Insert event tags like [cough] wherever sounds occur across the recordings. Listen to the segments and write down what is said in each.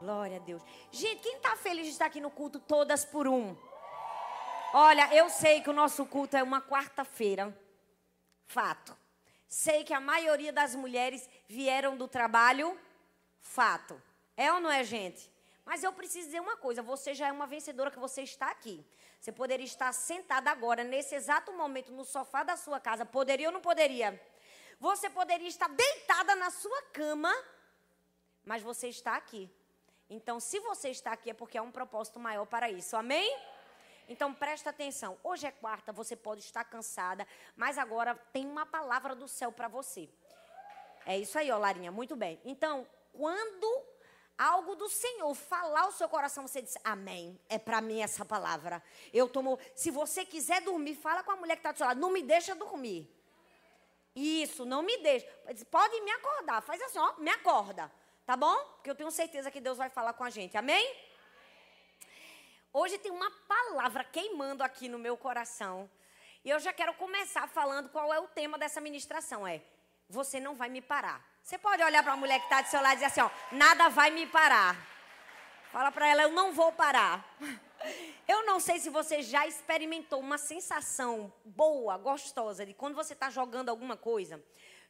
Glória a Deus. Gente, quem está feliz de estar aqui no culto todas por um? Olha, eu sei que o nosso culto é uma quarta-feira. Fato. Sei que a maioria das mulheres vieram do trabalho. Fato. É ou não é, gente? Mas eu preciso dizer uma coisa: você já é uma vencedora que você está aqui. Você poderia estar sentada agora, nesse exato momento, no sofá da sua casa. Poderia ou não poderia? Você poderia estar deitada na sua cama, mas você está aqui. Então, se você está aqui, é porque há um propósito maior para isso. Amém? Então, presta atenção. Hoje é quarta, você pode estar cansada, mas agora tem uma palavra do céu para você. É isso aí, ó, Larinha. Muito bem. Então, quando algo do Senhor falar o seu coração, você diz: Amém. É para mim essa palavra. Eu tomo. Se você quiser dormir, fala com a mulher que está do seu lado. Não me deixa dormir. Isso, não me deixa. Pode me acordar. Faz assim, ó, me acorda. Tá bom? Porque eu tenho certeza que Deus vai falar com a gente. Amém? Hoje tem uma palavra queimando aqui no meu coração. E eu já quero começar falando qual é o tema dessa ministração. É, você não vai me parar. Você pode olhar para a mulher que está do seu lado e dizer assim, ó, nada vai me parar. Fala para ela, eu não vou parar. [laughs] Eu não sei se você já experimentou uma sensação boa, gostosa, de quando você está jogando alguma coisa.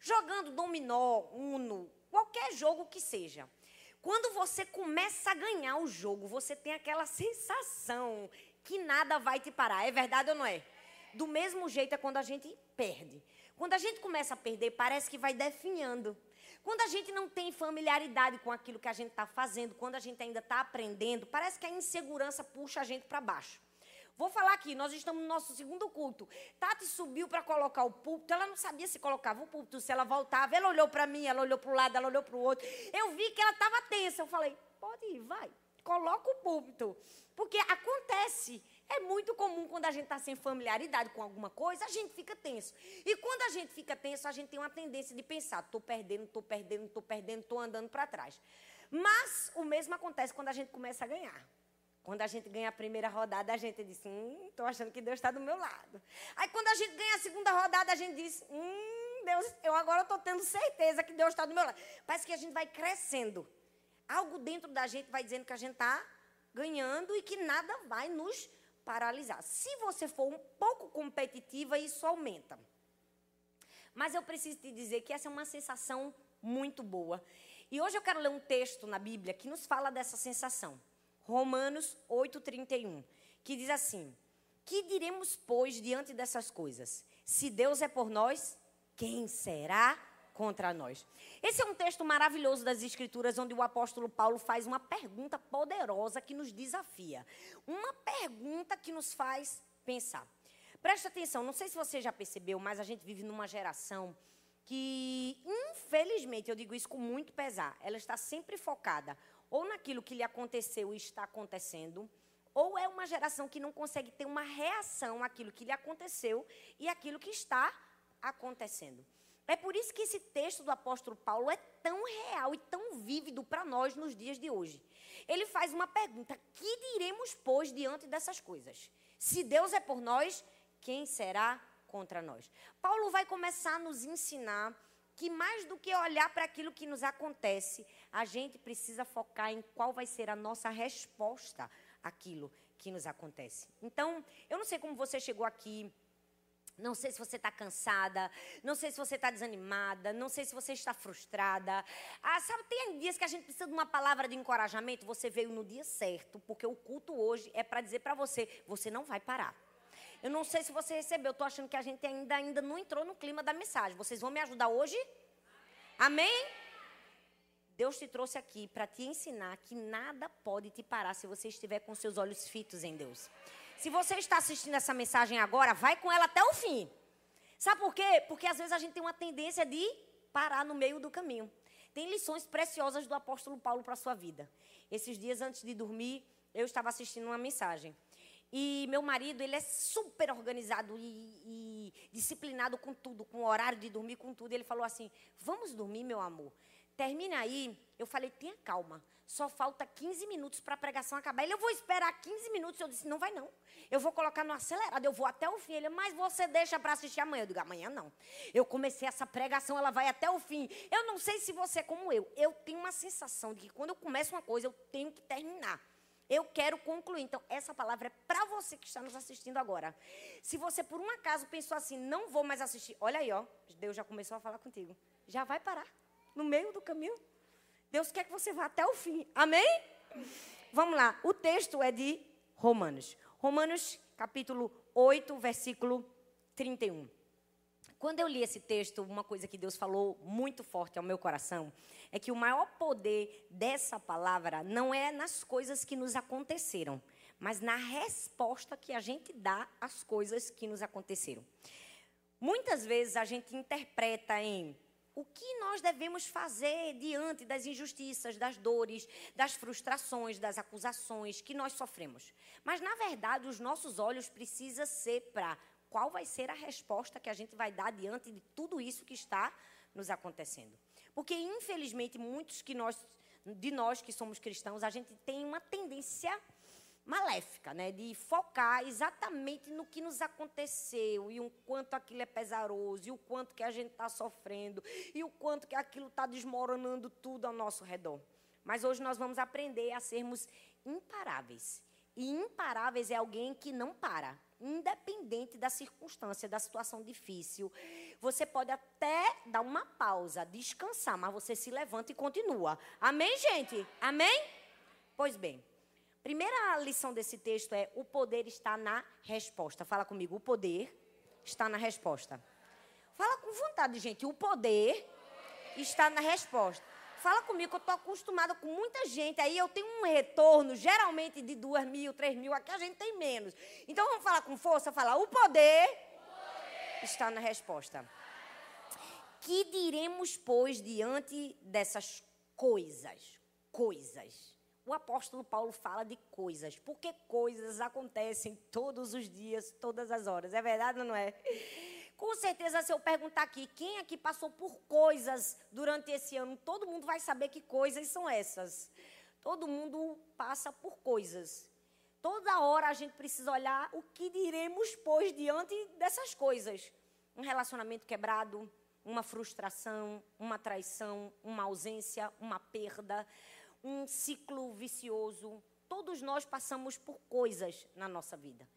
Jogando dominó, uno, Qualquer jogo que seja. Quando você começa a ganhar o jogo, você tem aquela sensação que nada vai te parar. É verdade ou não é? Do mesmo jeito é quando a gente perde. Quando a gente começa a perder, parece que vai definhando. Quando a gente não tem familiaridade com aquilo que a gente está fazendo, quando a gente ainda está aprendendo, parece que a insegurança puxa a gente para baixo. Vou falar aqui, nós estamos no nosso segundo culto. Tati subiu para colocar o púlpito, ela não sabia se colocava o púlpito, se ela voltava. Ela olhou para mim, ela olhou para o lado, ela olhou para o outro. Eu vi que ela estava tensa. Eu falei, pode ir, vai, coloca o púlpito. Porque acontece. É muito comum quando a gente está sem familiaridade com alguma coisa, a gente fica tenso. E quando a gente fica tenso, a gente tem uma tendência de pensar: estou perdendo, estou perdendo, estou perdendo, estou andando para trás. Mas o mesmo acontece quando a gente começa a ganhar. Quando a gente ganha a primeira rodada, a gente diz, hum, estou achando que Deus está do meu lado. Aí quando a gente ganha a segunda rodada, a gente diz, hum, Deus, eu agora estou tendo certeza que Deus está do meu lado. Parece que a gente vai crescendo. Algo dentro da gente vai dizendo que a gente está ganhando e que nada vai nos paralisar. Se você for um pouco competitiva, isso aumenta. Mas eu preciso te dizer que essa é uma sensação muito boa. E hoje eu quero ler um texto na Bíblia que nos fala dessa sensação. Romanos 8,31, que diz assim: Que diremos, pois, diante dessas coisas? Se Deus é por nós, quem será contra nós? Esse é um texto maravilhoso das Escrituras, onde o apóstolo Paulo faz uma pergunta poderosa que nos desafia. Uma pergunta que nos faz pensar. Preste atenção, não sei se você já percebeu, mas a gente vive numa geração que, infelizmente, eu digo isso com muito pesar, ela está sempre focada ou naquilo que lhe aconteceu e está acontecendo, ou é uma geração que não consegue ter uma reação àquilo que lhe aconteceu e àquilo que está acontecendo. É por isso que esse texto do apóstolo Paulo é tão real e tão vívido para nós nos dias de hoje. Ele faz uma pergunta: que diremos, pois, diante dessas coisas? Se Deus é por nós, quem será contra nós? Paulo vai começar a nos ensinar que mais do que olhar para aquilo que nos acontece, a gente precisa focar em qual vai ser a nossa resposta àquilo que nos acontece. Então, eu não sei como você chegou aqui. Não sei se você está cansada, não sei se você está desanimada, não sei se você está frustrada. Ah, sabe, tem dias que a gente precisa de uma palavra de encorajamento. Você veio no dia certo, porque o culto hoje é para dizer para você: você não vai parar. Eu não sei se você recebeu, estou achando que a gente ainda, ainda não entrou no clima da mensagem. Vocês vão me ajudar hoje? Amém? Amém? Deus te trouxe aqui para te ensinar que nada pode te parar se você estiver com seus olhos fitos em Deus. Se você está assistindo essa mensagem agora, vai com ela até o fim. Sabe por quê? Porque às vezes a gente tem uma tendência de parar no meio do caminho. Tem lições preciosas do apóstolo Paulo para a sua vida. Esses dias antes de dormir, eu estava assistindo uma mensagem. E meu marido, ele é super organizado e, e, disciplinado com tudo, com o horário de dormir, com tudo. Ele falou assim: Vamos dormir, meu amor. Termina aí. Eu falei: Tenha calma. só falta 15 minutos para a pregação acabar. Ele, eu vou esperar 15 minutos. Eu disse, não vai não. Eu vou colocar no acelerado, eu vou até o fim. Ele, mas você deixa para assistir amanhã. Eu digo, amanhã não. Eu comecei essa pregação, ela vai até o fim. Eu não sei se você é como eu. Eu tenho uma sensação de que quando eu começo uma coisa, eu tenho que terminar. Eu quero concluir. Então, essa palavra é para você que está nos assistindo agora. Se você, por um acaso, pensou assim, não vou mais assistir, olha aí, ó. Deus já começou a falar contigo. Já vai parar no meio do caminho. Deus quer que você vá até o fim. Amém? Vamos lá. O texto é de Romanos. Romanos, capítulo 8, versículo 31. Quando eu li esse texto, uma coisa que Deus falou muito forte ao meu coração é que o maior poder dessa palavra não é nas coisas que nos aconteceram, mas na resposta que a gente dá às coisas que nos aconteceram. Muitas vezes a gente interpreta em o que nós devemos fazer diante das injustiças, das dores, das frustrações, das acusações que nós sofremos. Mas, na verdade, os nossos olhos precisam ser para qual vai ser a resposta que a gente vai dar diante de tudo isso que está nos acontecendo. Porque, infelizmente, muitos que nós, de nós que somos cristãos, a gente tem uma tendência maléfica, né? De focar exatamente no que nos aconteceu e o quanto aquilo é pesaroso, e o quanto que a gente está sofrendo, e o quanto que aquilo está desmoronando tudo ao nosso redor. Mas hoje nós vamos aprender a sermos imparáveis. E imparáveis é alguém que não para, independente da circunstância, da situação difícil. Você pode até dar uma pausa, descansar, mas você se levanta e continua. Amém, gente? Amém? Pois bem, Primeira lição desse texto é: o poder está na resposta. Fala comigo, o poder está na resposta. Fala com vontade, gente. O poder está na resposta. Fala comigo, eu estou acostumada com muita gente. Aí eu tenho um retorno, geralmente de duas mil, três mil. Aqui a gente tem menos. Então vamos falar com força? Falar, o poder, o poder está na resposta. Que diremos, pois, diante dessas coisas? Coisas o apóstolo Paulo fala de coisas, porque coisas acontecem todos os dias, todas as horas. É verdade ou não é? Com certeza, se eu perguntar aqui, quem aqui passou por coisas durante esse ano, todo mundo vai saber que coisas são essas. Todo mundo passa por coisas. Toda hora a gente precisa olhar o que diremos, pois, diante dessas coisas. Um relacionamento quebrado, uma frustração, uma traição, uma ausência, uma perda, um ciclo vicioso. Todos nós passamos por coisas na nossa vida.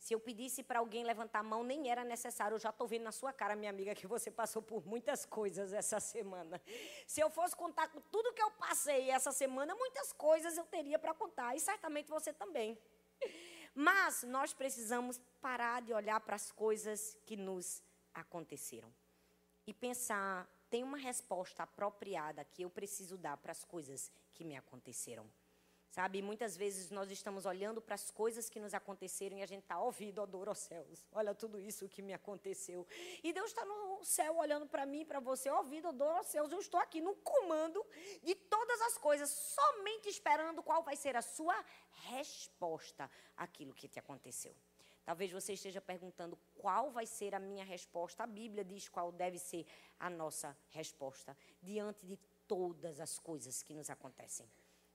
Se eu pedisse para alguém levantar a mão, nem era necessário. Eu já estou vendo na sua cara, minha amiga, que você passou por muitas coisas essa semana. Se eu fosse contar com tudo que eu passei essa semana, muitas coisas eu teria para contar. E certamente você também. Mas nós precisamos parar de olhar para as coisas que nos aconteceram e pensar tem uma resposta apropriada que eu preciso dar para as coisas que me aconteceram. Sabe, muitas vezes nós estamos olhando para as coisas que nos aconteceram e a gente está ouvindo, adoro aos céus. Olha tudo isso que me aconteceu. E Deus está no céu olhando para mim, para você, ouvindo, adoro aos céus. Eu estou aqui no comando de todas as coisas, somente esperando qual vai ser a sua resposta àquilo que te aconteceu. Talvez você esteja perguntando qual vai ser a minha resposta. A Bíblia diz qual deve ser a nossa resposta diante de todas as coisas que nos acontecem.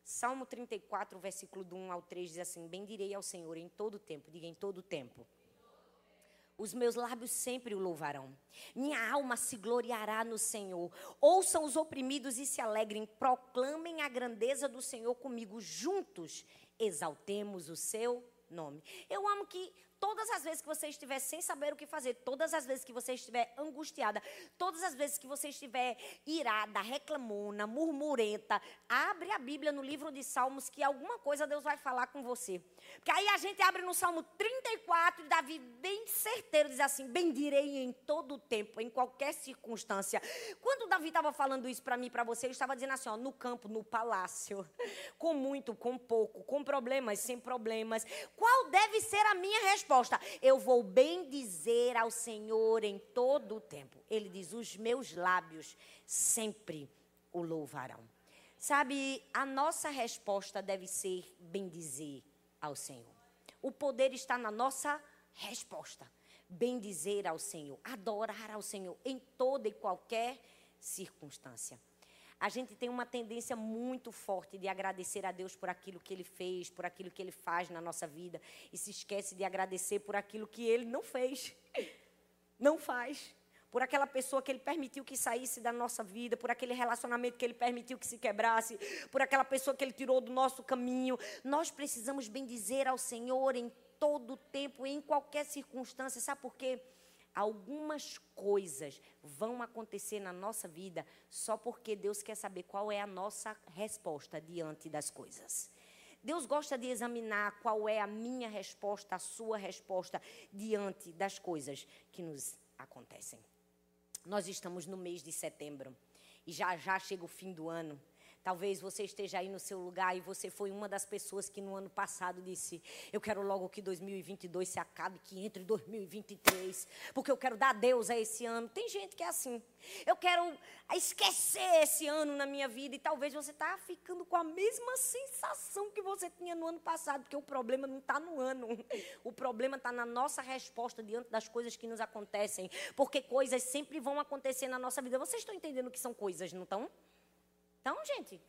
Salmo 34, versículo do 1 ao 3 diz assim: Bendirei ao Senhor em todo tempo, diga em todo tempo. Os meus lábios sempre o louvarão. Minha alma se gloriará no Senhor. Ouçam os oprimidos e se alegrem. Proclamem a grandeza do Senhor comigo. Juntos exaltemos o seu nome. Eu amo que todas as vezes que você estiver sem saber o que fazer, todas as vezes que você estiver angustiada, todas as vezes que você estiver irada, reclamona, murmurenta, abre a Bíblia no livro de Salmos que alguma coisa Deus vai falar com você. Porque aí a gente abre no Salmo 34 e Davi bem certeiro diz assim: bendirei em todo o tempo, em qualquer circunstância. Quando Davi estava falando isso para mim, para você, ele estava dizendo assim, ó, no campo, no palácio, com muito, com pouco, com problemas, sem problemas. Qual deve ser a minha resposta? Resposta: Eu vou bem dizer ao Senhor em todo o tempo. Ele diz: Os meus lábios sempre o louvarão. Sabe, a nossa resposta deve ser bem dizer ao Senhor. O poder está na nossa resposta. Bem dizer ao Senhor, adorar ao Senhor em toda e qualquer circunstância. A gente tem uma tendência muito forte de agradecer a Deus por aquilo que Ele fez, por aquilo que Ele faz na nossa vida, e se esquece de agradecer por aquilo que Ele não fez, [laughs] não faz. Por aquela pessoa que Ele permitiu que saísse da nossa vida, por aquele relacionamento que Ele permitiu que se quebrasse, por aquela pessoa que Ele tirou do nosso caminho. Nós precisamos bendizer ao Senhor em todo o tempo, em qualquer circunstância. Sabe por quê? Algumas coisas vão acontecer na nossa vida só porque Deus quer saber qual é a nossa resposta diante das coisas. Deus gosta de examinar qual é a minha resposta, a sua resposta diante das coisas que nos acontecem. Nós estamos no mês de setembro e já já chega o fim do ano. Talvez você esteja aí no seu lugar e você foi uma das pessoas que no ano passado disse: Eu quero logo que 2022 se acabe, que entre 2023, porque eu quero dar Deus a esse ano. Tem gente que é assim. Eu quero esquecer esse ano na minha vida e talvez você está ficando com a mesma sensação que você tinha no ano passado, porque o problema não está no ano. O problema está na nossa resposta diante das coisas que nos acontecem, porque coisas sempre vão acontecer na nossa vida. Vocês estão entendendo que são coisas, não estão? Então, gente,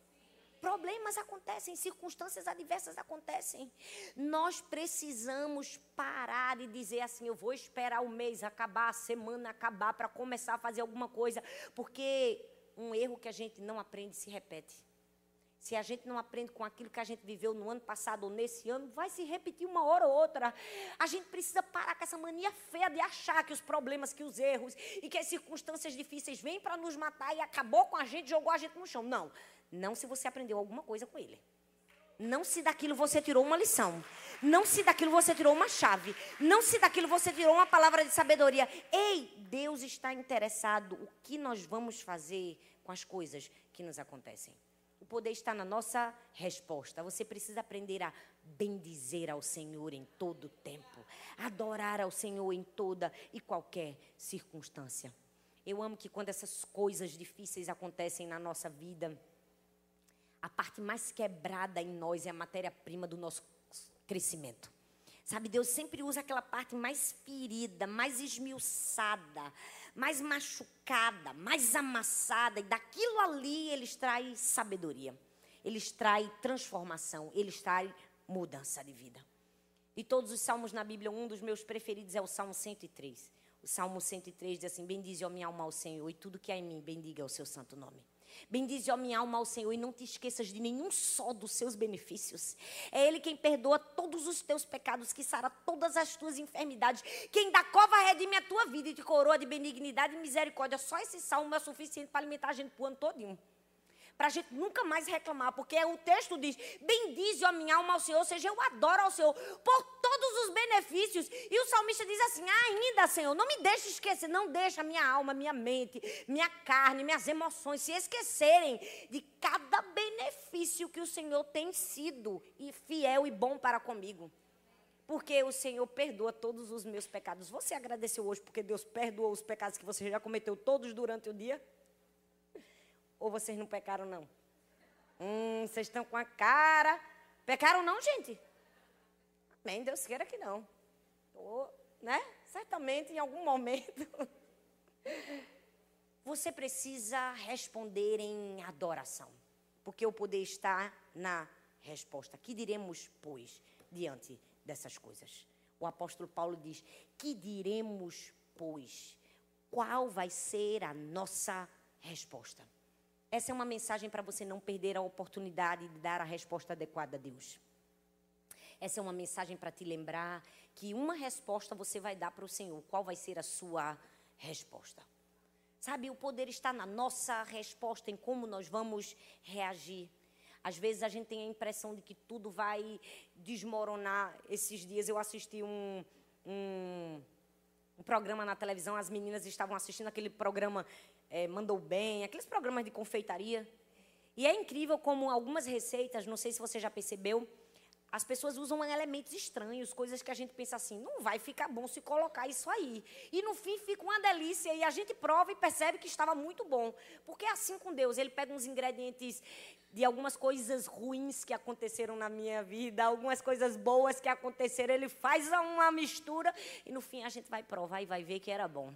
problemas acontecem, circunstâncias adversas acontecem. Nós precisamos parar e dizer assim: eu vou esperar o mês acabar, a semana acabar para começar a fazer alguma coisa, porque um erro que a gente não aprende se repete. Se a gente não aprende com aquilo que a gente viveu no ano passado ou nesse ano, vai se repetir uma hora ou outra. A gente precisa parar com essa mania feia de achar que os problemas, que os erros e que as circunstâncias difíceis vêm para nos matar e acabou com a gente, jogou a gente no chão. Não. Não se você aprendeu alguma coisa com ele. Não se daquilo você tirou uma lição. Não se daquilo você tirou uma chave. Não se daquilo você tirou uma palavra de sabedoria. Ei, Deus está interessado o que nós vamos fazer com as coisas que nos acontecem. O poder está na nossa resposta. Você precisa aprender a bendizer ao Senhor em todo tempo, adorar ao Senhor em toda e qualquer circunstância. Eu amo que quando essas coisas difíceis acontecem na nossa vida, a parte mais quebrada em nós é a matéria-prima do nosso crescimento. Sabe, Deus sempre usa aquela parte mais ferida, mais esmiuçada, mais machucada, mais amassada, e daquilo ali ele extrai sabedoria, ele extrai transformação, ele extrai mudança de vida. De todos os salmos na Bíblia, um dos meus preferidos é o Salmo 103. O Salmo 103 diz assim: Bendize, a minha alma, ao Senhor, e tudo que há em mim, bendiga o seu santo nome. Bendize, ó minha alma, ao Senhor, e não te esqueças de nenhum só dos seus benefícios. É Ele quem perdoa todos os teus pecados, que sara todas as tuas enfermidades, quem da cova redime a tua vida e te coroa de benignidade e misericórdia. Só esse salmo é suficiente para alimentar a gente o ano todinho para a gente nunca mais reclamar, porque o texto diz: Bendize a minha alma ao Senhor, ou seja, eu adoro ao Senhor por todos os benefícios. E o salmista diz assim: Ainda, Senhor, não me deixe esquecer, não deixa minha alma, minha mente, minha carne, minhas emoções se esquecerem de cada benefício que o Senhor tem sido e fiel e bom para comigo. Porque o Senhor perdoa todos os meus pecados. Você agradeceu hoje porque Deus perdoou os pecados que você já cometeu todos durante o dia? Ou vocês não pecaram, não? Hum, vocês estão com a cara. Pecaram, não, gente? Amém, Deus queira que não. Ou, né? Certamente, em algum momento. [laughs] Você precisa responder em adoração. Porque o poder está na resposta. Que diremos, pois, diante dessas coisas? O apóstolo Paulo diz: Que diremos, pois? Qual vai ser a nossa resposta? Essa é uma mensagem para você não perder a oportunidade de dar a resposta adequada a Deus. Essa é uma mensagem para te lembrar que uma resposta você vai dar para o Senhor. Qual vai ser a sua resposta? Sabe, o poder está na nossa resposta, em como nós vamos reagir. Às vezes a gente tem a impressão de que tudo vai desmoronar. Esses dias eu assisti um, um, um programa na televisão, as meninas estavam assistindo aquele programa é, Mandou Bem, aqueles programas de confeitaria. E é incrível como algumas receitas, não sei se você já percebeu, as pessoas usam elementos estranhos, coisas que a gente pensa assim, não vai ficar bom se colocar isso aí. E no fim fica uma delícia e a gente prova e percebe que estava muito bom. Porque é assim com Deus, ele pega uns ingredientes de algumas coisas ruins que aconteceram na minha vida, algumas coisas boas que aconteceram, ele faz uma mistura e no fim a gente vai provar e vai ver que era bom.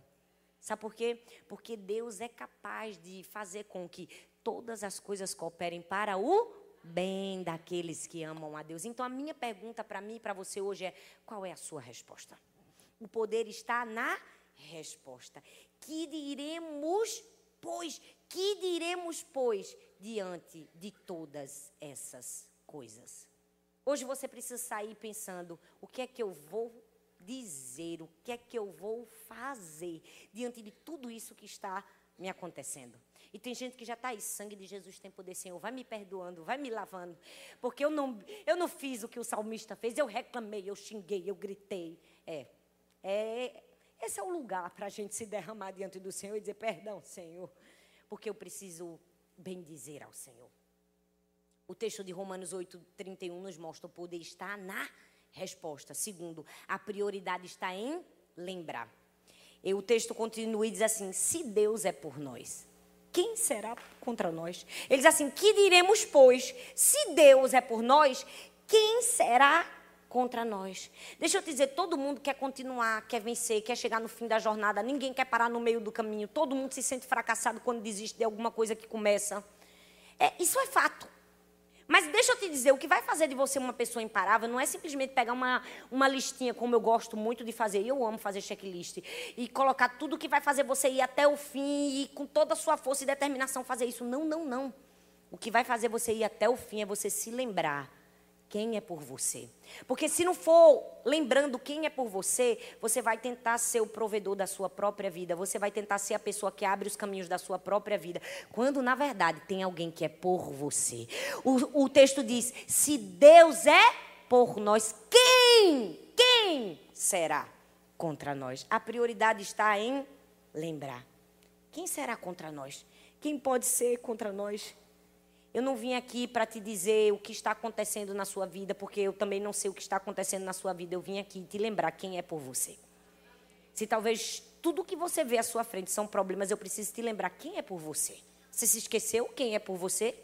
Sabe por quê? Porque Deus é capaz de fazer com que todas as coisas cooperem para o bem daqueles que amam a Deus. Então a minha pergunta para mim e para você hoje é: qual é a sua resposta? O poder está na resposta. Que diremos, pois? Que diremos, pois, diante de todas essas coisas? Hoje você precisa sair pensando: o que é que eu vou dizer? O que é que eu vou fazer diante de tudo isso que está me acontecendo? E tem gente que já está aí, sangue de Jesus tem poder, Senhor, vai me perdoando, vai me lavando. Porque eu não, eu não fiz o que o salmista fez, eu reclamei, eu xinguei, eu gritei. É, é esse é o lugar para a gente se derramar diante do Senhor e dizer, perdão, Senhor, porque eu preciso bem dizer ao Senhor. O texto de Romanos 8, 31 nos mostra o poder está na resposta. Segundo, a prioridade está em lembrar. E o texto continua e diz assim: se Deus é por nós, quem será contra nós? Ele diz assim: que diremos, pois? Se Deus é por nós, quem será contra nós? Deixa eu te dizer: todo mundo quer continuar, quer vencer, quer chegar no fim da jornada, ninguém quer parar no meio do caminho, todo mundo se sente fracassado quando desiste de alguma coisa que começa. É, isso é fato. Mas deixa eu te dizer, o que vai fazer de você uma pessoa imparável não é simplesmente pegar uma, uma listinha, como eu gosto muito de fazer, e eu amo fazer checklist, e colocar tudo que vai fazer você ir até o fim e com toda a sua força e determinação fazer isso. Não, não, não. O que vai fazer você ir até o fim é você se lembrar quem é por você. Porque se não for lembrando quem é por você, você vai tentar ser o provedor da sua própria vida, você vai tentar ser a pessoa que abre os caminhos da sua própria vida, quando na verdade tem alguém que é por você. O, o texto diz: se Deus é por nós, quem? Quem será contra nós? A prioridade está em lembrar. Quem será contra nós? Quem pode ser contra nós? Eu não vim aqui para te dizer o que está acontecendo na sua vida, porque eu também não sei o que está acontecendo na sua vida. Eu vim aqui te lembrar quem é por você. Se talvez tudo que você vê à sua frente são problemas, eu preciso te lembrar quem é por você. Você se esqueceu quem é por você?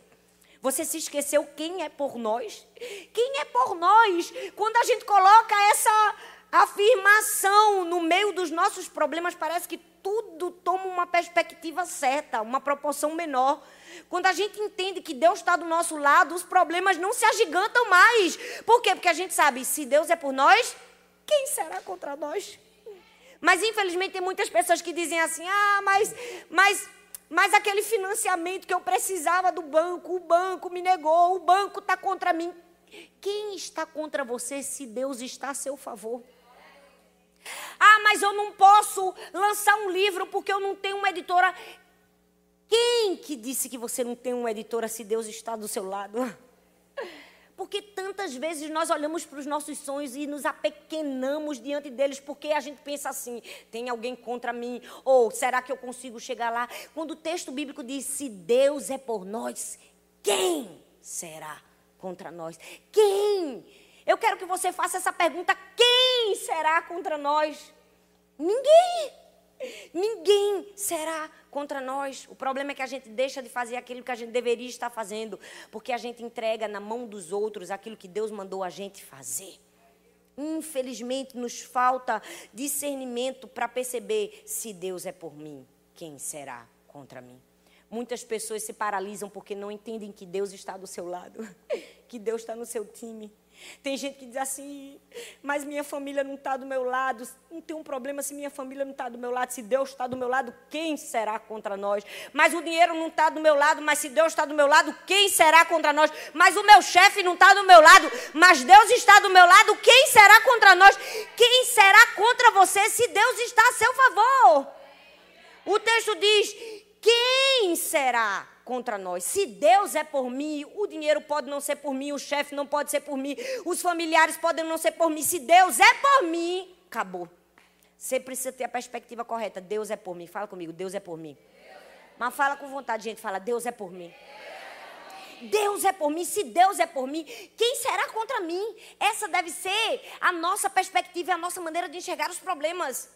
Você se esqueceu quem é por nós? Quem é por nós? Quando a gente coloca essa afirmação no meio dos nossos problemas, parece que tudo toma uma perspectiva certa, uma proporção menor. Quando a gente entende que Deus está do nosso lado, os problemas não se agigantam mais. Por quê? Porque a gente sabe, se Deus é por nós, quem será contra nós? Mas infelizmente tem muitas pessoas que dizem assim: "Ah, mas mas mas aquele financiamento que eu precisava do banco, o banco me negou, o banco está contra mim. Quem está contra você se Deus está a seu favor? Ah, mas eu não posso lançar um livro porque eu não tenho uma editora. Quem que disse que você não tem uma editora se Deus está do seu lado? [laughs] Porque tantas vezes nós olhamos para os nossos sonhos e nos apequenamos diante deles porque a gente pensa assim: tem alguém contra mim? Ou será que eu consigo chegar lá? Quando o texto bíblico diz: se Deus é por nós, quem será contra nós? Quem? Eu quero que você faça essa pergunta: quem será contra nós? Ninguém. Ninguém será contra nós. O problema é que a gente deixa de fazer aquilo que a gente deveria estar fazendo, porque a gente entrega na mão dos outros aquilo que Deus mandou a gente fazer. Infelizmente, nos falta discernimento para perceber se Deus é por mim, quem será contra mim. Muitas pessoas se paralisam porque não entendem que Deus está do seu lado, [laughs] que Deus está no seu time. Tem gente que diz assim, mas minha família não está do meu lado. Não tem um problema se minha família não está do meu lado. Se Deus está do meu lado, quem será contra nós? Mas o dinheiro não está do meu lado, mas se Deus está do meu lado, quem será contra nós? Mas o meu chefe não está do meu lado, mas Deus está do meu lado, quem será contra nós? Quem será contra você se Deus está a seu favor? O texto diz: quem será? Contra nós. Se Deus é por mim, o dinheiro pode não ser por mim, o chefe não pode ser por mim, os familiares podem não ser por mim. Se Deus é por mim, acabou. Você precisa ter a perspectiva correta. Deus é por mim. Fala comigo, Deus é por mim. Mas fala com vontade, gente. Fala, Deus é por mim. Deus é por mim, se Deus é por mim, quem será contra mim? Essa deve ser a nossa perspectiva a nossa maneira de enxergar os problemas.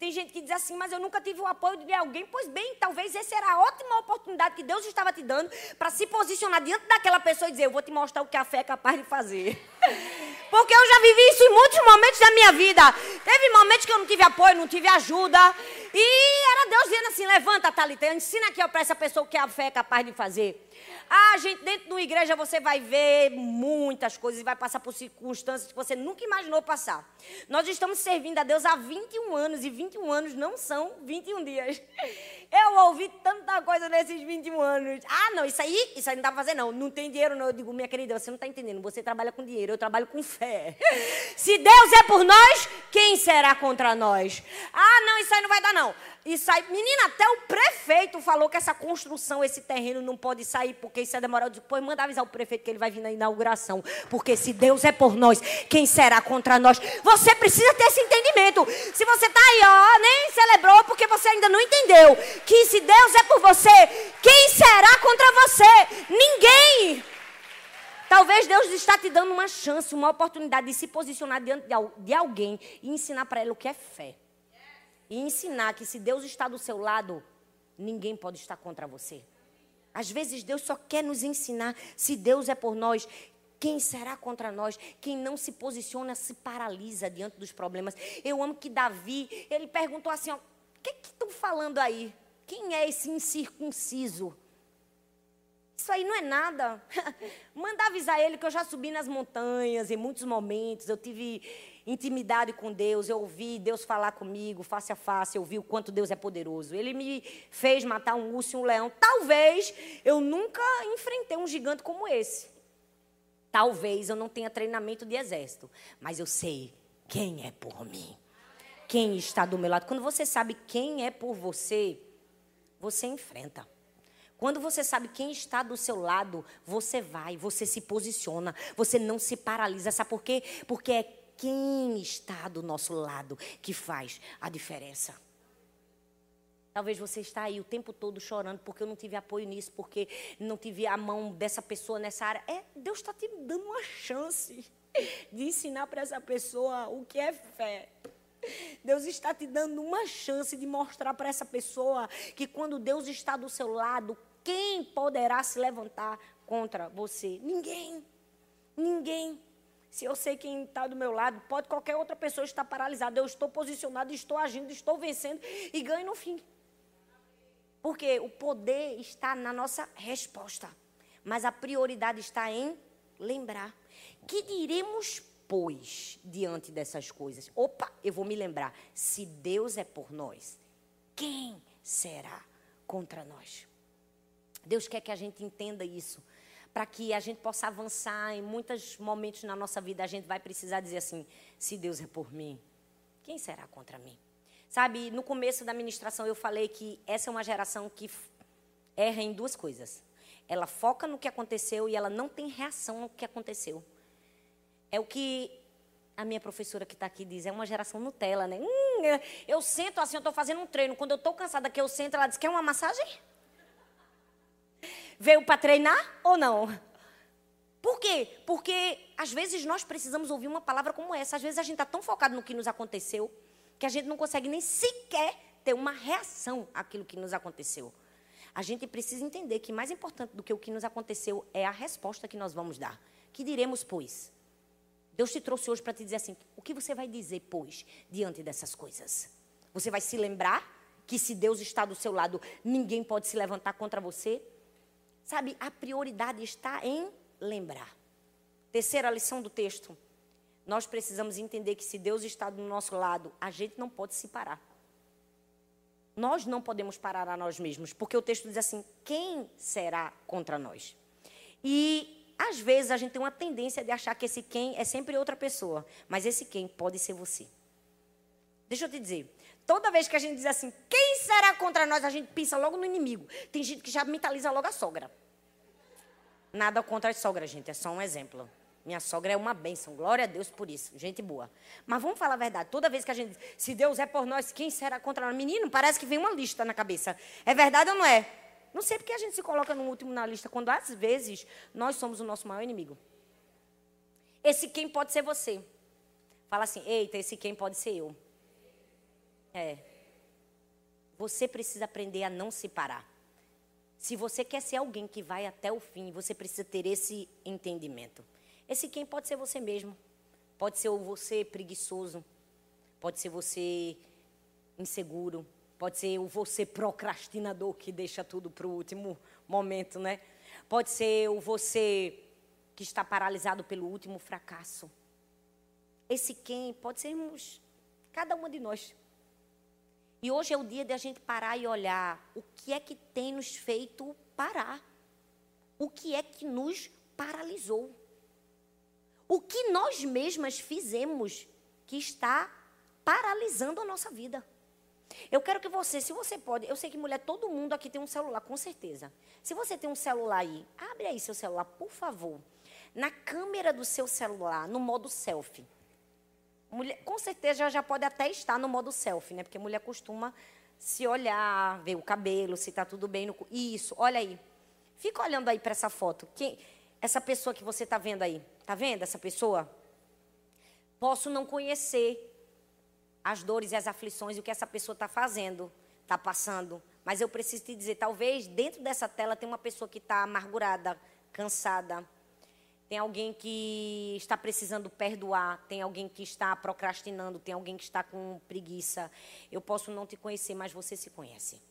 Tem gente que diz assim, mas eu nunca tive o apoio de alguém. Pois bem, talvez essa era a ótima oportunidade que Deus estava te dando para se posicionar diante daquela pessoa e dizer: Eu vou te mostrar o que a fé é capaz de fazer. [laughs] Porque eu já vivi isso em muitos momentos da minha vida. Teve momentos que eu não tive apoio, não tive ajuda. E era Deus dizendo assim: levanta, Thalita, ensina aqui para essa pessoa que a fé é capaz de fazer. Ah, gente, dentro de uma igreja você vai ver muitas coisas e vai passar por circunstâncias que você nunca imaginou passar. Nós estamos servindo a Deus há 21 anos e 21 anos não são 21 dias. [laughs] Eu ouvi tanta coisa nesses 21 anos. Ah, não, isso aí, isso aí não dá pra fazer, não. Não tem dinheiro, não. Eu digo, minha querida, você não está entendendo. Você trabalha com dinheiro, eu trabalho com fé. [laughs] Se Deus é por nós, quem será contra nós? Ah, não, isso aí não vai dar, não. Isso aí, menina, até o prefeito falou que essa construção, esse terreno não pode sair, porque isso é demorado. Depois manda avisar o prefeito que ele vai vir na inauguração. Porque se Deus é por nós, quem será contra nós? Você precisa ter esse entendimento. Se você está aí, ó, nem celebrou, porque você ainda não entendeu que se Deus é por você, quem será contra você? Ninguém. Talvez Deus está te dando uma chance, uma oportunidade de se posicionar diante de alguém e ensinar para ela o que é fé e ensinar que se Deus está do seu lado, ninguém pode estar contra você. Às vezes Deus só quer nos ensinar, se Deus é por nós, quem será contra nós? Quem não se posiciona se paralisa diante dos problemas. Eu amo que Davi, ele perguntou assim: o que estão falando aí? Quem é esse incircunciso? Isso aí não é nada. [laughs] Manda avisar ele que eu já subi nas montanhas em muitos momentos. Eu tive intimidade com Deus, eu ouvi Deus falar comigo face a face, eu vi o quanto Deus é poderoso. Ele me fez matar um urso e um leão. Talvez eu nunca enfrentei um gigante como esse. Talvez eu não tenha treinamento de exército, mas eu sei quem é por mim. Quem está do meu lado. Quando você sabe quem é por você, você enfrenta. Quando você sabe quem está do seu lado, você vai, você se posiciona, você não se paralisa. Sabe por quê? Porque é quem está do nosso lado que faz a diferença. Talvez você está aí o tempo todo chorando porque eu não tive apoio nisso, porque não tive a mão dessa pessoa nessa área. É, Deus está te dando uma chance de ensinar para essa pessoa o que é fé. Deus está te dando uma chance de mostrar para essa pessoa que quando Deus está do seu lado, quem poderá se levantar contra você? Ninguém. Ninguém. Se eu sei quem está do meu lado, pode qualquer outra pessoa estar paralisada. Eu estou posicionado, estou agindo, estou vencendo e ganho no fim. Porque o poder está na nossa resposta. Mas a prioridade está em lembrar. Que diremos, pois, diante dessas coisas? Opa, eu vou me lembrar. Se Deus é por nós, quem será contra nós? Deus quer que a gente entenda isso para que a gente possa avançar em muitos momentos na nossa vida, a gente vai precisar dizer assim: se Deus é por mim, quem será contra mim? Sabe, no começo da ministração eu falei que essa é uma geração que erra em duas coisas. Ela foca no que aconteceu e ela não tem reação ao que aconteceu. É o que a minha professora que está aqui diz, é uma geração Nutella, né? Hum, eu sento assim, eu estou fazendo um treino. Quando eu estou cansada que eu sento, ela diz, quer uma massagem? Veio para treinar ou não? Por quê? Porque às vezes nós precisamos ouvir uma palavra como essa. Às vezes a gente está tão focado no que nos aconteceu que a gente não consegue nem sequer ter uma reação àquilo que nos aconteceu. A gente precisa entender que mais importante do que o que nos aconteceu é a resposta que nós vamos dar. Que diremos, pois? Deus te trouxe hoje para te dizer assim: o que você vai dizer, pois, diante dessas coisas? Você vai se lembrar que se Deus está do seu lado, ninguém pode se levantar contra você? Sabe, a prioridade está em lembrar. Terceira lição do texto. Nós precisamos entender que se Deus está do nosso lado, a gente não pode se parar. Nós não podemos parar a nós mesmos, porque o texto diz assim: quem será contra nós? E às vezes a gente tem uma tendência de achar que esse quem é sempre outra pessoa, mas esse quem pode ser você. Deixa eu te dizer, toda vez que a gente diz assim, quem será contra nós, a gente pensa logo no inimigo. Tem gente que já mentaliza logo a sogra. Nada contra a sogra, gente, é só um exemplo. Minha sogra é uma bênção, glória a Deus por isso, gente boa. Mas vamos falar a verdade, toda vez que a gente diz, se Deus é por nós, quem será contra nós? Menino, parece que vem uma lista na cabeça. É verdade ou não é? Não sei porque a gente se coloca no último na lista, quando às vezes nós somos o nosso maior inimigo. Esse quem pode ser você. Fala assim, eita, esse quem pode ser eu. É. Você precisa aprender a não se parar. Se você quer ser alguém que vai até o fim, você precisa ter esse entendimento. Esse quem pode ser você mesmo. Pode ser você preguiçoso. Pode ser você inseguro. Pode ser o você procrastinador que deixa tudo para o último momento, né? Pode ser o você que está paralisado pelo último fracasso. Esse quem pode sermos cada uma de nós. E hoje é o dia de a gente parar e olhar o que é que tem nos feito parar. O que é que nos paralisou. O que nós mesmas fizemos que está paralisando a nossa vida. Eu quero que você, se você pode, eu sei que mulher, todo mundo aqui tem um celular, com certeza. Se você tem um celular aí, abre aí seu celular, por favor. Na câmera do seu celular, no modo selfie. Mulher, com certeza já pode até estar no modo selfie, né? Porque mulher costuma se olhar, ver o cabelo, se está tudo bem no. Isso, olha aí. Fica olhando aí para essa foto. Quem, essa pessoa que você está vendo aí. Está vendo essa pessoa? Posso não conhecer as dores e as aflições e o que essa pessoa está fazendo, está passando. Mas eu preciso te dizer, talvez dentro dessa tela tem uma pessoa que está amargurada, cansada. Tem alguém que está precisando perdoar, tem alguém que está procrastinando, tem alguém que está com preguiça. Eu posso não te conhecer, mas você se conhece.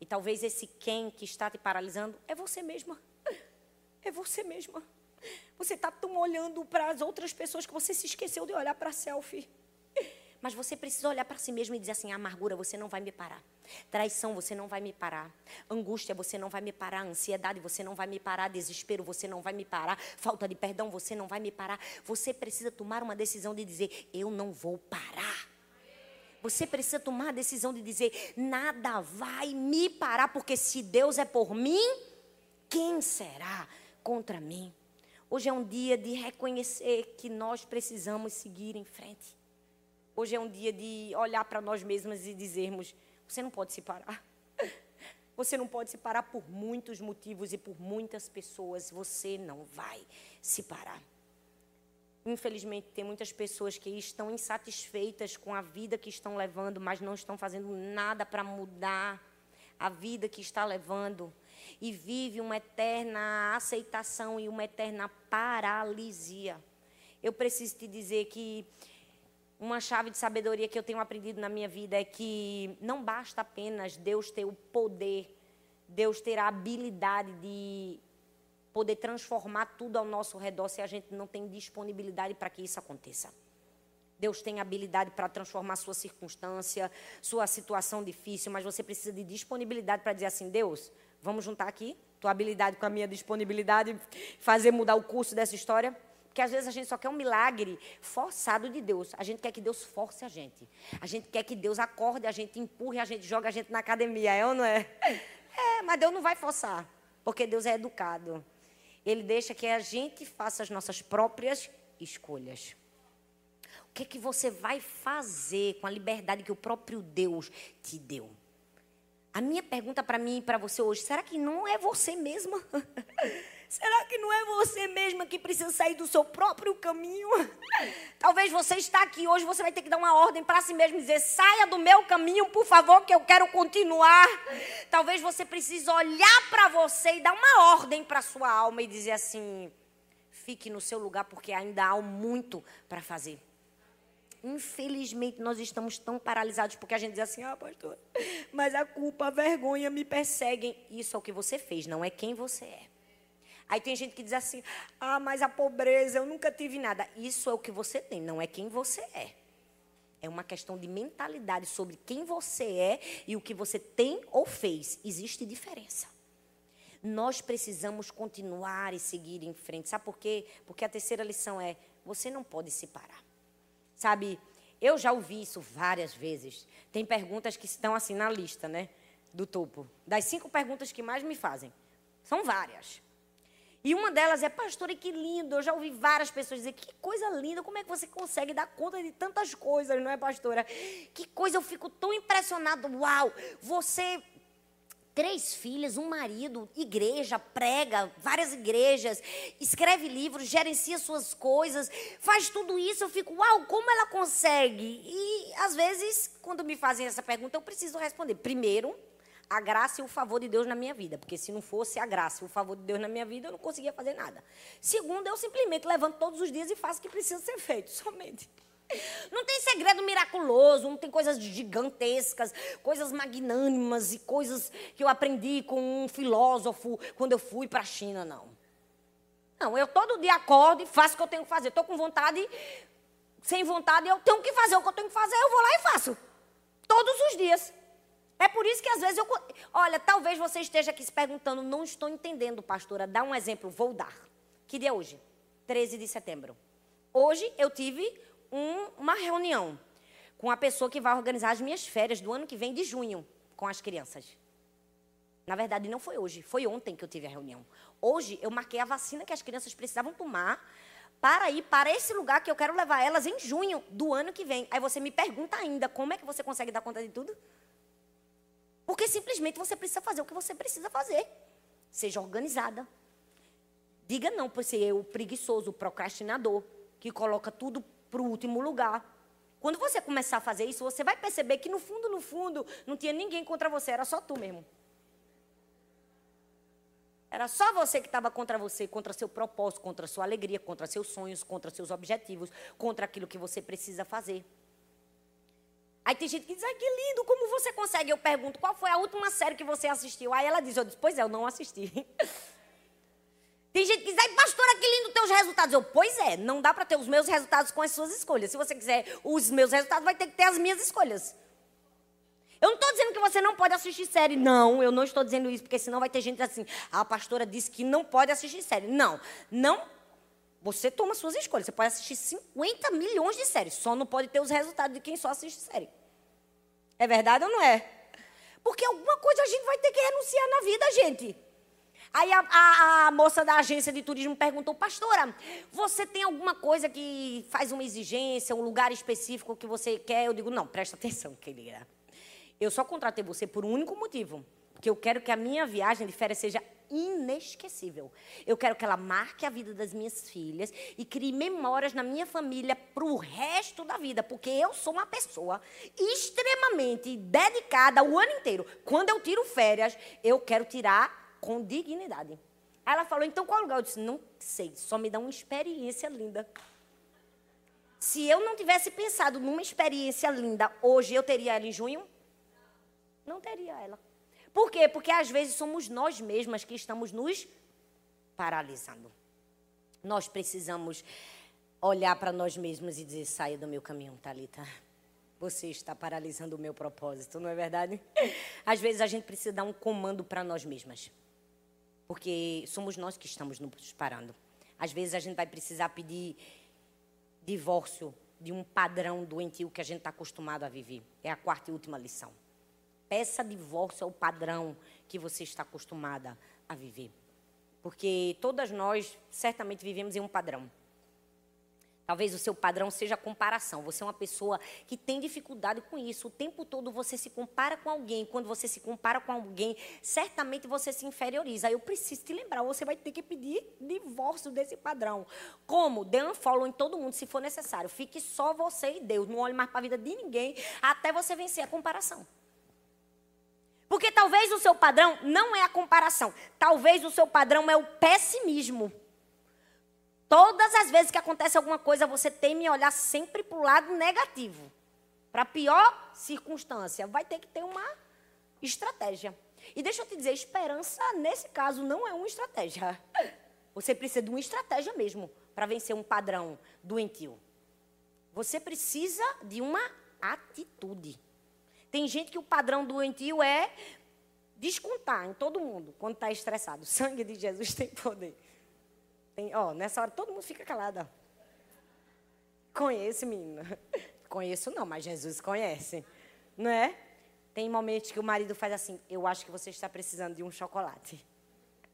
E talvez esse quem que está te paralisando é você mesma. É você mesma. Você está tão olhando para as outras pessoas que você se esqueceu de olhar para a selfie. Mas você precisa olhar para si mesmo e dizer assim: amargura, você não vai me parar. Traição, você não vai me parar. Angústia, você não vai me parar. Ansiedade, você não vai me parar. Desespero, você não vai me parar. Falta de perdão, você não vai me parar. Você precisa tomar uma decisão de dizer: eu não vou parar. Você precisa tomar a decisão de dizer: nada vai me parar, porque se Deus é por mim, quem será contra mim? Hoje é um dia de reconhecer que nós precisamos seguir em frente. Hoje é um dia de olhar para nós mesmas e dizermos: você não pode se parar. [laughs] Você não pode se parar por muitos motivos e por muitas pessoas. Você não vai se parar. Infelizmente, tem muitas pessoas que estão insatisfeitas com a vida que estão levando, mas não estão fazendo nada para mudar a vida que está levando. E vive uma eterna aceitação e uma eterna paralisia. Eu preciso te dizer que uma chave de sabedoria que eu tenho aprendido na minha vida é que não basta apenas Deus ter o poder, Deus ter a habilidade de poder transformar tudo ao nosso redor se a gente não tem disponibilidade para que isso aconteça. Deus tem habilidade para transformar sua circunstância, sua situação difícil, mas você precisa de disponibilidade para dizer assim: Deus, vamos juntar aqui tua habilidade com a minha disponibilidade, fazer mudar o curso dessa história. Porque às vezes a gente só quer um milagre forçado de Deus. A gente quer que Deus force a gente. A gente quer que Deus acorde a gente, empurre a gente, joga a gente na academia, é ou não é? [laughs] É, mas Deus não vai forçar, porque Deus é educado. Ele deixa que a gente faça as nossas próprias escolhas. O que é que você vai fazer com a liberdade que o próprio Deus te deu? A minha pergunta para mim e para você hoje, será que não é você mesma? [laughs] Será que não é você mesma que precisa sair do seu próprio caminho? Talvez você está aqui hoje, você vai ter que dar uma ordem para si mesmo dizer: saia do meu caminho, por favor, que eu quero continuar. Talvez você precise olhar para você e dar uma ordem para sua alma e dizer assim: fique no seu lugar, porque ainda há muito para fazer. Infelizmente, nós estamos tão paralisados porque a gente diz assim: ah, pastor, mas a culpa, a vergonha me perseguem. Isso é o que você fez, não é quem você é. Aí tem gente que diz assim: ah, mas a pobreza, eu nunca tive nada. Isso é o que você tem, não é quem você é. É uma questão de mentalidade sobre quem você é e o que você tem ou fez. Existe diferença. Nós precisamos continuar e seguir em frente. Sabe por quê? Porque a terceira lição é: você não pode se parar. Sabe, eu já ouvi isso várias vezes. Tem perguntas que estão assim na lista, né? Do topo. Das cinco perguntas que mais me fazem. São várias. E uma delas é, pastora, que lindo. Eu já ouvi várias pessoas dizer, que coisa linda, como é que você consegue dar conta de tantas coisas, não é, pastora? Que coisa, eu fico tão impressionado. Uau, você três filhas, um marido, igreja, prega, várias igrejas, escreve livros, gerencia suas coisas, faz tudo isso. Eu fico, uau, como ela consegue? E às vezes, quando me fazem essa pergunta, eu preciso responder. Primeiro, a graça e o favor de Deus na minha vida. Porque se não fosse a graça e o favor de Deus na minha vida, eu não conseguia fazer nada. Segundo, eu simplesmente levanto todos os dias e faço o que precisa ser feito, [laughs] somente. Não tem segredo miraculoso, não tem coisas gigantescas, coisas magnânimas e coisas que eu aprendi com um filósofo quando eu fui para a China, não. Não, eu todo dia acordo e faço o que eu tenho que fazer. Estou com vontade, sem vontade, eu tenho que fazer o que eu tenho que fazer, eu vou lá e faço. Todos os dias. É por isso que às vezes eu. Olha, talvez você esteja aqui se perguntando, não estou entendendo, pastora. Dá um exemplo, vou dar. Que dia é hoje? 13 de setembro. Hoje eu tive um, uma reunião com a pessoa que vai organizar as minhas férias do ano que vem, de junho, com as crianças. Na verdade, não foi hoje, foi ontem que eu tive a reunião. Hoje eu marquei a vacina que as crianças precisavam tomar para ir para esse lugar que eu quero levar elas em junho do ano que vem. Aí você me pergunta ainda como é que você consegue dar conta de tudo? Porque simplesmente você precisa fazer o que você precisa fazer. Seja organizada. Diga não por ser o preguiçoso, o procrastinador, que coloca tudo para o último lugar. Quando você começar a fazer isso, você vai perceber que no fundo, no fundo, não tinha ninguém contra você, era só tu mesmo. Era só você que estava contra você, contra seu propósito, contra sua alegria, contra seus sonhos, contra seus objetivos, contra aquilo que você precisa fazer. Aí tem gente que diz, ai que lindo, como você consegue? Eu pergunto, qual foi a última série que você assistiu? Aí ela diz, eu disse, pois é, eu não assisti. [laughs] Tem gente que diz, ai pastora, que lindo teus resultados. Eu, pois é, não dá para ter os meus resultados com as suas escolhas. Se você quiser os meus resultados, vai ter que ter as minhas escolhas. Eu não estou dizendo que você não pode assistir série. Não, eu não estou dizendo isso, porque senão vai ter gente assim, ah, a pastora disse que não pode assistir série. Não, não você toma suas escolhas. Você pode assistir 50 milhões de séries, só não pode ter os resultados de quem só assiste série. É verdade ou não é? Porque alguma coisa a gente vai ter que renunciar na vida, gente. Aí a, a, a, moça da agência de turismo perguntou, pastora, você tem alguma coisa que faz uma exigência, um lugar específico que você quer? Eu digo, não, presta atenção, querida. Eu só contratei você por um único motivo. Porque eu quero que a minha viagem de férias seja inesquecível. Eu quero que ela marque a vida das minhas filhas e crie memórias na minha família para o resto da vida, porque eu sou uma pessoa extremamente dedicada o ano inteiro. Quando eu tiro férias, eu quero tirar com dignidade. Ela falou: então qual lugar? Eu disse: não sei, só me dá uma experiência linda. Se eu não tivesse pensado numa experiência linda hoje, eu teria ela em junho? Não teria ela. Por quê? Porque às vezes somos nós mesmas que estamos nos paralisando. Nós precisamos olhar para nós mesmos e dizer: saia do meu caminho, Talita. Você está paralisando o meu propósito, não é verdade? [laughs] Às vezes a gente precisa dar um comando para nós mesmas. Porque somos nós que estamos nos parando. Às vezes a gente vai precisar pedir divórcio de um padrão doentio que a gente está acostumado a viver. É a quarta e última lição. Peça divórcio ao padrão que você está acostumada a viver. Porque todas nós certamente vivemos em um padrão. Talvez o seu padrão seja comparação. Você é uma pessoa que tem dificuldade com isso. O tempo todo você se compara com alguém. Quando você se compara com alguém, certamente você se inferioriza. Eu preciso te lembrar, você vai ter que pedir divórcio desse padrão. Como? Dê um follow em todo mundo, se for necessário. Fique só você e Deus. Não olhe mais para a vida de ninguém até você vencer a comparação. Porque talvez o seu padrão não é a comparação. Talvez o seu padrão é o pessimismo. Todas as vezes que acontece alguma coisa, você teme olhar sempre para o lado negativo. Para a pior circunstância. Vai ter que ter uma estratégia. E deixa eu te dizer, esperança, nesse caso, não é uma estratégia. [laughs] Você precisa de uma estratégia mesmo para vencer um padrão doentio. Você precisa de uma atitude. Tem gente que o padrão doentio é descontar em todo mundo quando está estressado. O sangue de Jesus tem poder. Tem, ó, nessa hora todo mundo fica calado. Conhece, menina? [laughs] Conheço não, mas Jesus conhece. Não é? Tem momentos que o marido faz assim, eu acho que você está precisando de um chocolate.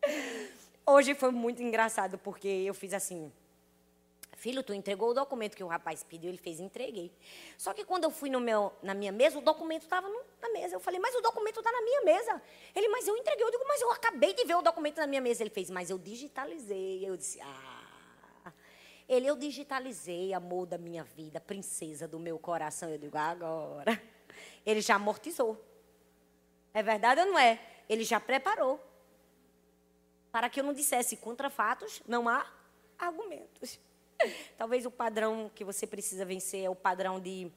[laughs] Hoje foi muito engraçado, porque eu fiz assim, Filho, tu entregou o documento que o rapaz pediu, ele fez, entreguei. Só que quando eu fui no meu, na minha mesa, o documento estava na mesa. Eu falei, mas o documento está na minha mesa. Ele, mas eu entreguei. Eu digo, mas eu acabei de ver o documento na minha mesa. Ele fez, mas eu digitalizei. Eu disse, ah. Ele, eu digitalizei, amor da minha vida, princesa do meu coração. Eu digo, agora. Ele já amortizou. É verdade ou não é? Ele já preparou. Para que eu não dissesse contra fatos, não há argumentos. [laughs] Talvez o padrão que você precisa vencer é o padrão de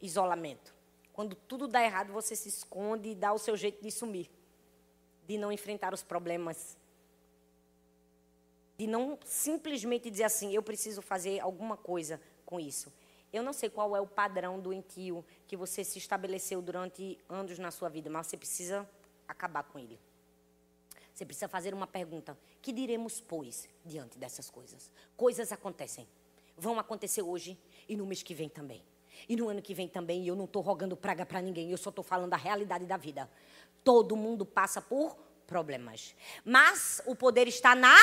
isolamento. Quando tudo dá errado, você se esconde e dá o seu jeito de sumir, de não enfrentar os problemas, de não simplesmente dizer assim: eu preciso fazer alguma coisa com isso. Eu não sei qual é o padrão doentio que você se estabeleceu durante anos na sua vida, mas você precisa acabar com ele. Você precisa fazer uma pergunta: que diremos, pois, diante dessas coisas? Coisas acontecem vão acontecer hoje e no mês que vem também. E no ano que vem também. E eu não estou rogando praga para ninguém, eu só estou falando da realidade da vida. Todo mundo passa por problemas. Mas o poder está na.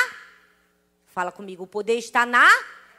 Fala comigo, o poder está na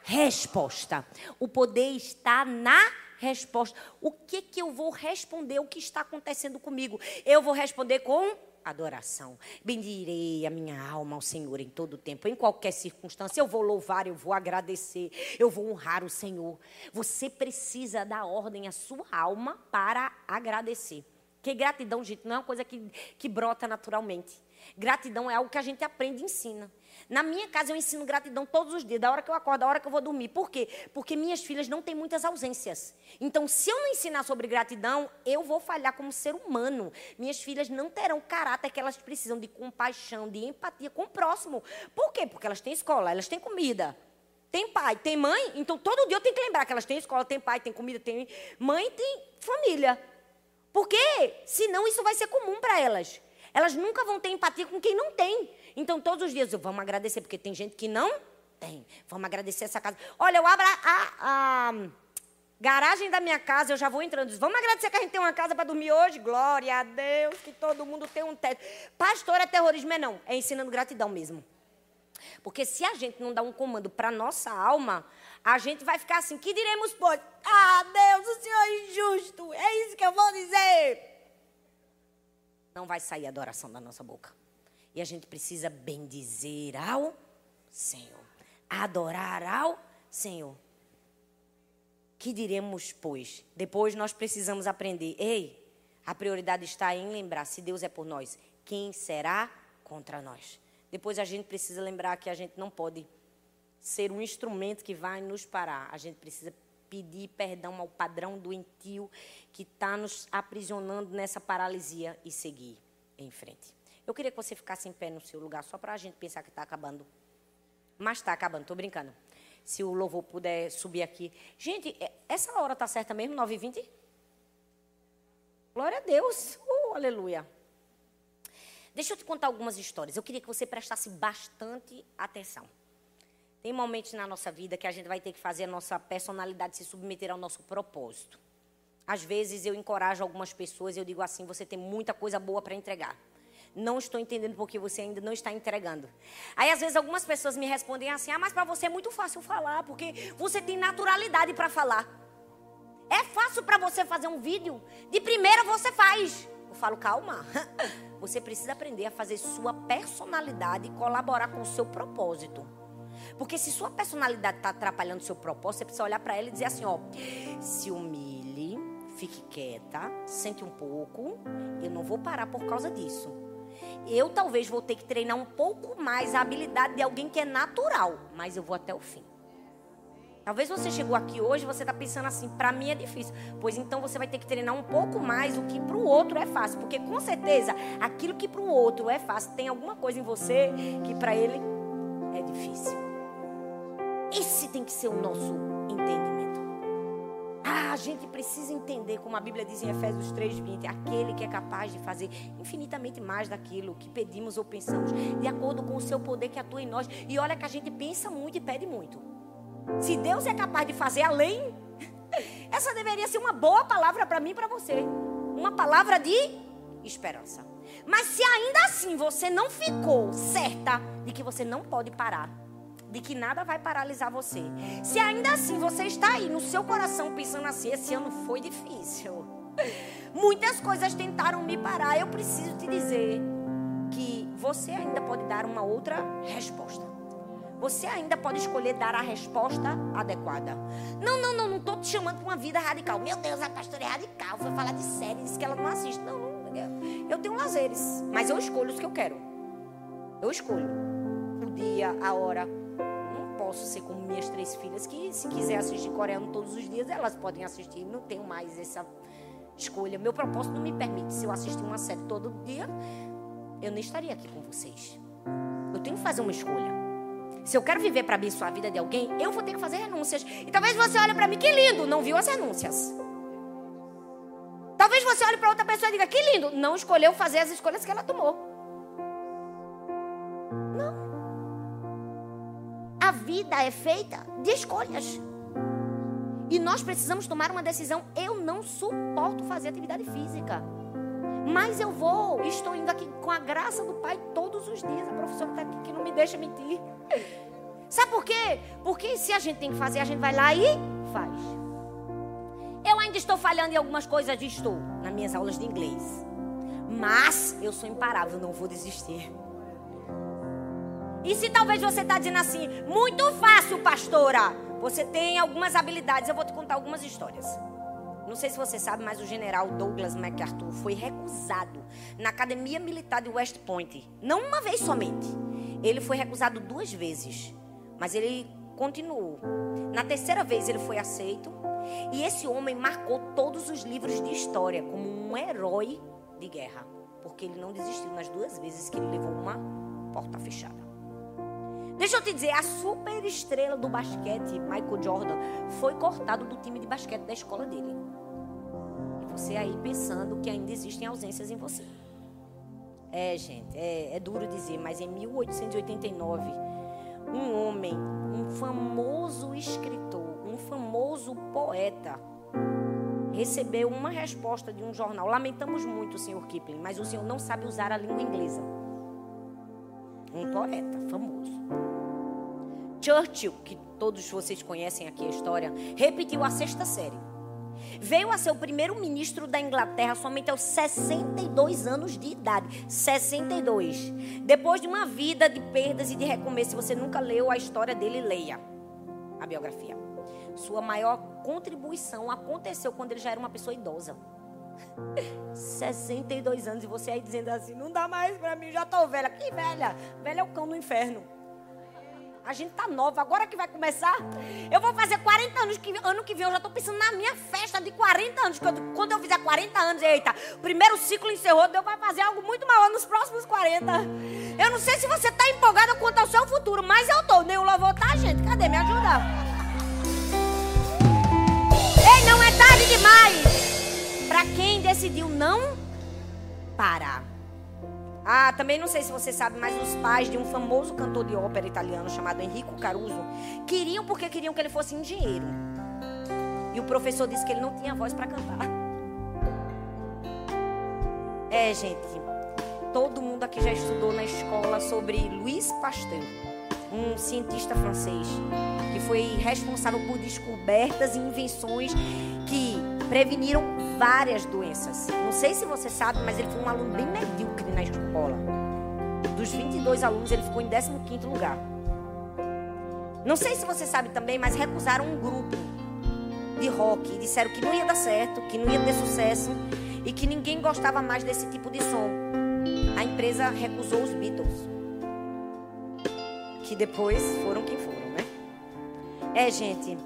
resposta. O poder está na resposta. O que que eu vou responder? O que está acontecendo comigo? Eu vou responder com adoração. Bendirei a minha alma ao Senhor em todo tempo, em qualquer circunstância. Eu vou louvar, eu vou agradecer, eu vou honrar o Senhor. Você precisa dar ordem à sua alma para agradecer. Porque gratidão, gente, não é uma coisa que, que brota naturalmente. Gratidão é algo que a gente aprende e ensina. Na minha casa eu ensino gratidão todos os dias, da hora que eu acordo, da hora que eu vou dormir. Por quê? Porque minhas filhas não têm muitas ausências. Então, se eu não ensinar sobre gratidão, eu vou falhar como ser humano. Minhas filhas não terão o caráter que elas precisam de compaixão, de empatia com o próximo. Por quê? Porque elas têm escola, elas têm comida. Tem pai, tem mãe, então todo dia eu tenho que lembrar que elas têm escola, tem pai, tem comida, tem mãe, tem família. Porque senão isso vai ser comum para elas. Elas nunca vão ter empatia com quem não tem. Então, todos os dias, eu vamos agradecer, porque tem gente que não tem. Vamos agradecer essa casa. Olha, eu abro a, a, a garagem da minha casa, eu já vou entrando. Vamos agradecer que a gente tem uma casa para dormir hoje? Glória a Deus, que todo mundo tem um teto. Pastor, é terrorismo, é não. É ensinando gratidão mesmo. Porque se a gente não dá um comando para nossa alma, a gente vai ficar assim, que diremos, pois? Ah, Deus, o Senhor é injusto. É isso que eu vou dizer. Não vai sair adoração da nossa boca. E a gente precisa bendizer ao Senhor, adorar ao Senhor. Que diremos, pois? Depois nós precisamos aprender. Ei, a prioridade está em lembrar: se Deus é por nós, quem será contra nós? Depois a gente precisa lembrar que a gente não pode ser um instrumento que vai nos parar. A gente precisa pedir perdão ao padrão doentio que está nos aprisionando nessa paralisia e seguir em frente. Eu queria que você ficasse em pé no seu lugar, só para a gente pensar que está acabando. Mas está acabando, estou brincando. Se o louvor puder subir aqui. Gente, é, essa hora está certa mesmo, 9h20? Glória a Deus. Uh, aleluia. Deixa eu te contar algumas histórias. Eu queria que você prestasse bastante atenção. Tem momentos na nossa vida que a gente vai ter que fazer a nossa personalidade se submeter ao nosso propósito. Às vezes eu encorajo algumas pessoas eu digo assim: você tem muita coisa boa para entregar. Não estou entendendo porque você ainda não está entregando. Aí às vezes algumas pessoas me respondem assim: ah, mas para você é muito fácil falar, porque você tem naturalidade para falar. É fácil para você fazer um vídeo. De primeira você faz. Eu falo, calma. [laughs] Você precisa aprender a fazer sua personalidade colaborar com o seu propósito. Porque se sua personalidade está atrapalhando seu propósito, você precisa olhar para ela e dizer assim: ó, se humilhe, fique quieta, sente um pouco, eu não vou parar por causa disso. Eu talvez vou ter que treinar um pouco mais a habilidade de alguém que é natural, mas eu vou até o fim. Talvez você chegou aqui hoje e você está pensando assim, para mim é difícil. Pois então você vai ter que treinar um pouco mais o que para o outro é fácil. Porque com certeza, aquilo que para o outro é fácil, tem alguma coisa em você que para ele é difícil. Esse tem que ser o nosso entendimento. A gente precisa entender, como a Bíblia diz em Efésios 3,20, aquele que é capaz de fazer infinitamente mais daquilo que pedimos ou pensamos, de acordo com o seu poder que atua em nós. E olha que a gente pensa muito e pede muito. Se Deus é capaz de fazer além, [laughs] essa deveria ser uma boa palavra para mim e para você. Uma palavra de esperança. Mas se ainda assim você não ficou certa de que você não pode parar, de que nada vai paralisar você, se ainda assim você está aí no seu coração pensando assim: esse ano foi difícil, [laughs] muitas coisas tentaram me parar, eu preciso te dizer que você ainda pode dar uma outra resposta. Você ainda pode escolher dar a resposta adequada. Não, não, não, não estou te chamando para uma vida radical. Meu Deus, a pastora é radical. Foi falar de série, disse que ela não assiste. Não, não. Eu tenho lazeres, mas eu escolho os que eu quero. Eu escolho. O dia, a hora. Posso ser como minhas três filhas, que se quiser assistir coreano todos os dias, elas podem assistir. Não tenho mais essa escolha. Meu propósito não me permite. Se eu assistir uma série todo dia, eu não estaria aqui com vocês. Eu tenho que fazer uma escolha. Se eu quero viver para abençoar a vida de alguém, eu vou ter que fazer renúncias. E talvez você olhe para mim, que lindo, não viu as renúncias. Talvez você olhe para outra pessoa e diga, que lindo, não escolheu fazer as escolhas que ela tomou. Vida é feita de escolhas. E nós precisamos tomar uma decisão. Eu não suporto fazer atividade física. Mas eu vou, estou indo aqui com a graça do Pai todos os dias. A professora está aqui que não me deixa mentir. [laughs] Sabe por quê? Porque se a gente tem que fazer, a gente vai lá e faz. Eu ainda estou falhando em algumas coisas, estou, nas minhas aulas de inglês. Mas eu sou imparável, não vou desistir. E se talvez você está dizendo assim, muito fácil, pastora. Você tem algumas habilidades, eu vou te contar algumas histórias. Não sei se você sabe, mas o general Douglas MacArthur foi recusado na Academia Militar de West Point. Não uma vez somente. Ele foi recusado duas vezes. Mas ele continuou. Na terceira vez ele foi aceito. E esse homem marcou todos os livros de história como um herói de guerra. Porque ele não desistiu nas duas vezes que ele levou uma porta fechada. Deixa eu te dizer, a super estrela do basquete, Michael Jordan, foi cortado do time de basquete da escola dele. E você aí pensando que ainda existem ausências em você. É, gente, é, é duro dizer, mas em 1889, um homem, um famoso escritor, um famoso poeta, recebeu uma resposta de um jornal. Lamentamos muito, senhor Kipling, mas o senhor não sabe usar a língua inglesa. Um poeta famoso. Churchill, que todos vocês conhecem aqui a história, repetiu a sexta série. Veio a ser o primeiro ministro da Inglaterra somente aos 62 anos de idade. 62. Depois de uma vida de perdas e de recomeço. Se você nunca leu a história dele, leia a biografia. Sua maior contribuição aconteceu quando ele já era uma pessoa idosa. 62 anos e você aí dizendo assim: não dá mais para mim, já tô velha. Que velha? Velha é o cão do inferno. A gente tá nova, agora que vai começar. Eu vou fazer 40 anos, que, ano que vem eu já tô pensando na minha festa de 40 anos. Quando, quando eu fizer 40 anos, eita, primeiro ciclo encerrou, Deus vai fazer algo muito maior nos próximos 40. Eu não sei se você tá empolgado quanto ao seu futuro, mas eu tô. Nem o louvor tá, gente. Cadê? Me ajuda. Ei, não é tarde demais. Para quem decidiu não parar. Ah, também não sei se você sabe, mas os pais de um famoso cantor de ópera italiano chamado Enrico Caruso queriam porque queriam que ele fosse engenheiro. E o professor disse que ele não tinha voz para cantar. É, gente, todo mundo aqui já estudou na escola sobre Louis Pasteur, um cientista francês que foi responsável por descobertas e invenções que preveniram várias doenças. Não sei se você sabe, mas ele foi um aluno bem medíocre na escola. Dos 22 alunos, ele ficou em 15 lugar. Não sei se você sabe também, mas recusaram um grupo de rock disseram que não ia dar certo, que não ia ter sucesso e que ninguém gostava mais desse tipo de som. A empresa recusou os Beatles. Que depois foram quem foram, né? É, gente.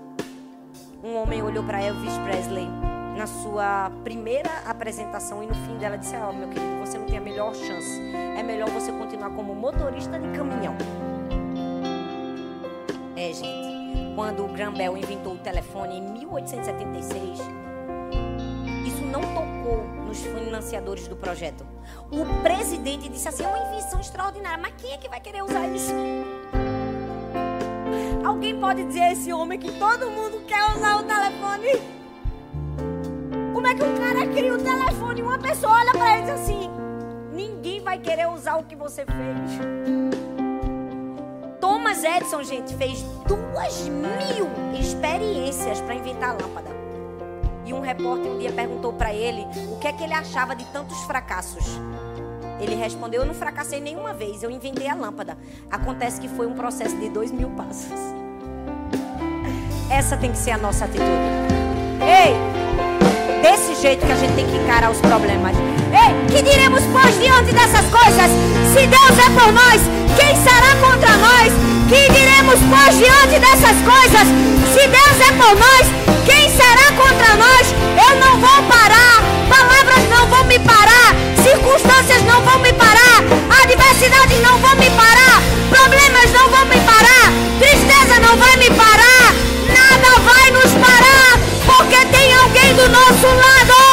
Um homem olhou para Elvis Presley na sua primeira apresentação e no fim dela disse: Ó, oh, meu querido, você não tem a melhor chance. É melhor você continuar como motorista de caminhão. É, gente. Quando o Graham Bell inventou o telefone em 1876, isso não tocou nos financiadores do projeto. O presidente disse assim: é uma invenção extraordinária, mas quem é que vai querer usar isso? Alguém pode dizer a esse homem que todo mundo quer usar o telefone? Como é que um cara cria o telefone e uma pessoa olha para ele e diz assim: ninguém vai querer usar o que você fez. Thomas Edison, gente, fez duas mil experiências para inventar a lâmpada. E um repórter um dia perguntou para ele o que é que ele achava de tantos fracassos. Ele respondeu: Eu não fracassei nenhuma vez, eu inventei a lâmpada. Acontece que foi um processo de dois mil passos. Essa tem que ser a nossa atitude. Ei! jeito que a gente tem que encarar os problemas. Ei, que diremos, pois, diante dessas coisas? Se Deus é por nós, quem será contra nós? Que diremos, pois, diante dessas coisas? Se Deus é por nós, quem será contra nós? Eu não vou parar, palavras não vão me parar, circunstâncias não vão me parar, adversidades não vão me parar, problemas não vão me parar, tristeza não vai me parar. tem do nosso lado.